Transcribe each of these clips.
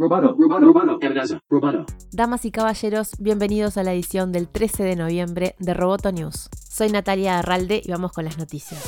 Roboto, roboto, roboto. Damas y caballeros, bienvenidos a la edición del 13 de noviembre de Roboto News. Soy Natalia Arralde y vamos con las noticias.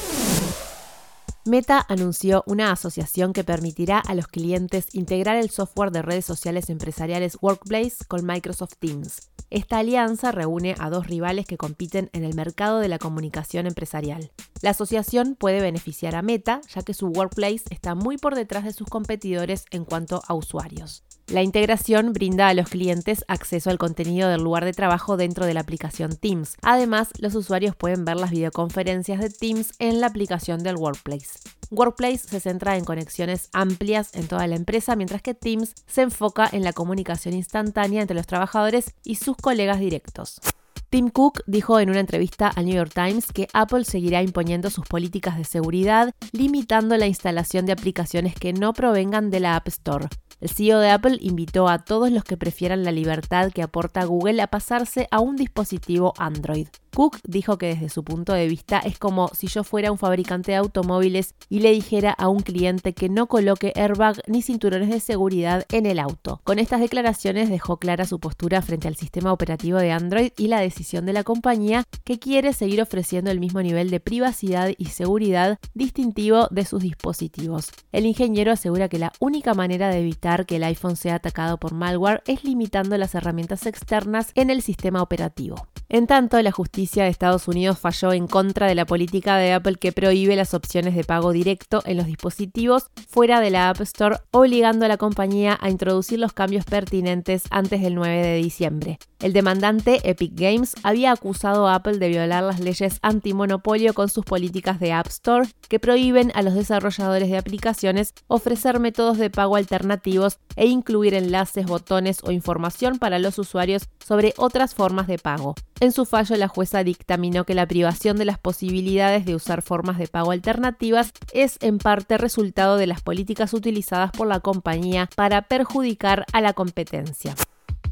Meta anunció una asociación que permitirá a los clientes integrar el software de redes sociales empresariales Workplace con Microsoft Teams. Esta alianza reúne a dos rivales que compiten en el mercado de la comunicación empresarial. La asociación puede beneficiar a Meta, ya que su Workplace está muy por detrás de sus competidores en cuanto a usuarios. La integración brinda a los clientes acceso al contenido del lugar de trabajo dentro de la aplicación Teams. Además, los usuarios pueden ver las videoconferencias de Teams en la aplicación del Workplace. Workplace se centra en conexiones amplias en toda la empresa, mientras que Teams se enfoca en la comunicación instantánea entre los trabajadores y sus colegas directos. Tim Cook dijo en una entrevista al New York Times que Apple seguirá imponiendo sus políticas de seguridad, limitando la instalación de aplicaciones que no provengan de la App Store. El CEO de Apple invitó a todos los que prefieran la libertad que aporta Google a pasarse a un dispositivo Android. Cook dijo que desde su punto de vista es como si yo fuera un fabricante de automóviles y le dijera a un cliente que no coloque airbag ni cinturones de seguridad en el auto. Con estas declaraciones dejó clara su postura frente al sistema operativo de Android y la decisión de la compañía que quiere seguir ofreciendo el mismo nivel de privacidad y seguridad distintivo de sus dispositivos. El ingeniero asegura que la única manera de evitar que el iPhone sea atacado por malware es limitando las herramientas externas en el sistema operativo. En tanto, la justicia de Estados Unidos falló en contra de la política de Apple que prohíbe las opciones de pago directo en los dispositivos fuera de la App Store, obligando a la compañía a introducir los cambios pertinentes antes del 9 de diciembre. El demandante Epic Games había acusado a Apple de violar las leyes antimonopolio con sus políticas de App Store que prohíben a los desarrolladores de aplicaciones ofrecer métodos de pago alternativos e incluir enlaces, botones o información para los usuarios sobre otras formas de pago. En su fallo, la jueza dictaminó que la privación de las posibilidades de usar formas de pago alternativas es en parte resultado de las políticas utilizadas por la compañía para perjudicar a la competencia.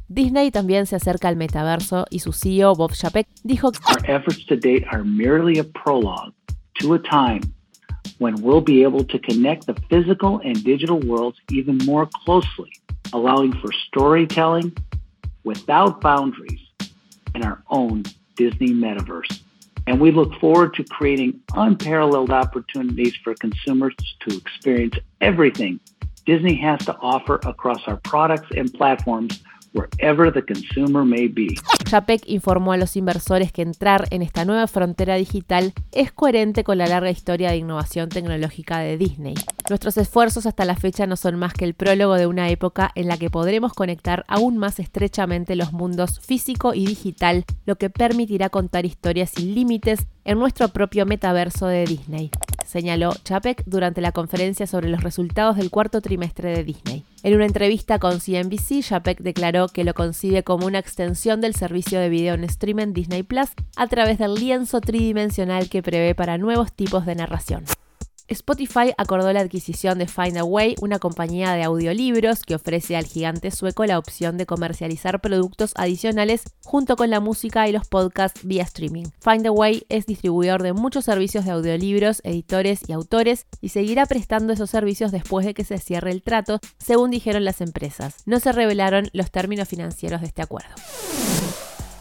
Disney también se acerca al metaverso y su CEO Bob Chapek dijo que Our efforts to date are merely a prologue to a time when we'll be able to connect the physical and digital worlds even more closely, allowing for storytelling without boundaries in our own Disney metaverse. And we look forward to creating unparalleled opportunities for consumers to experience everything Disney has to offer across our products and platforms wherever the consumer may be. Chapek informó a los inversores que entrar en esta nueva frontera digital es coherente con la larga historia de innovación tecnológica de Disney. Nuestros esfuerzos hasta la fecha no son más que el prólogo de una época en la que podremos conectar aún más estrechamente los mundos físico y digital, lo que permitirá contar historias sin límites en nuestro propio metaverso de Disney señaló Chapek durante la conferencia sobre los resultados del cuarto trimestre de Disney. En una entrevista con CNBC, Chapek declaró que lo concibe como una extensión del servicio de video en streaming Disney Plus a través del lienzo tridimensional que prevé para nuevos tipos de narración. Spotify acordó la adquisición de Find a Way, una compañía de audiolibros que ofrece al gigante sueco la opción de comercializar productos adicionales junto con la música y los podcasts vía streaming. Find a Way es distribuidor de muchos servicios de audiolibros, editores y autores y seguirá prestando esos servicios después de que se cierre el trato, según dijeron las empresas. No se revelaron los términos financieros de este acuerdo.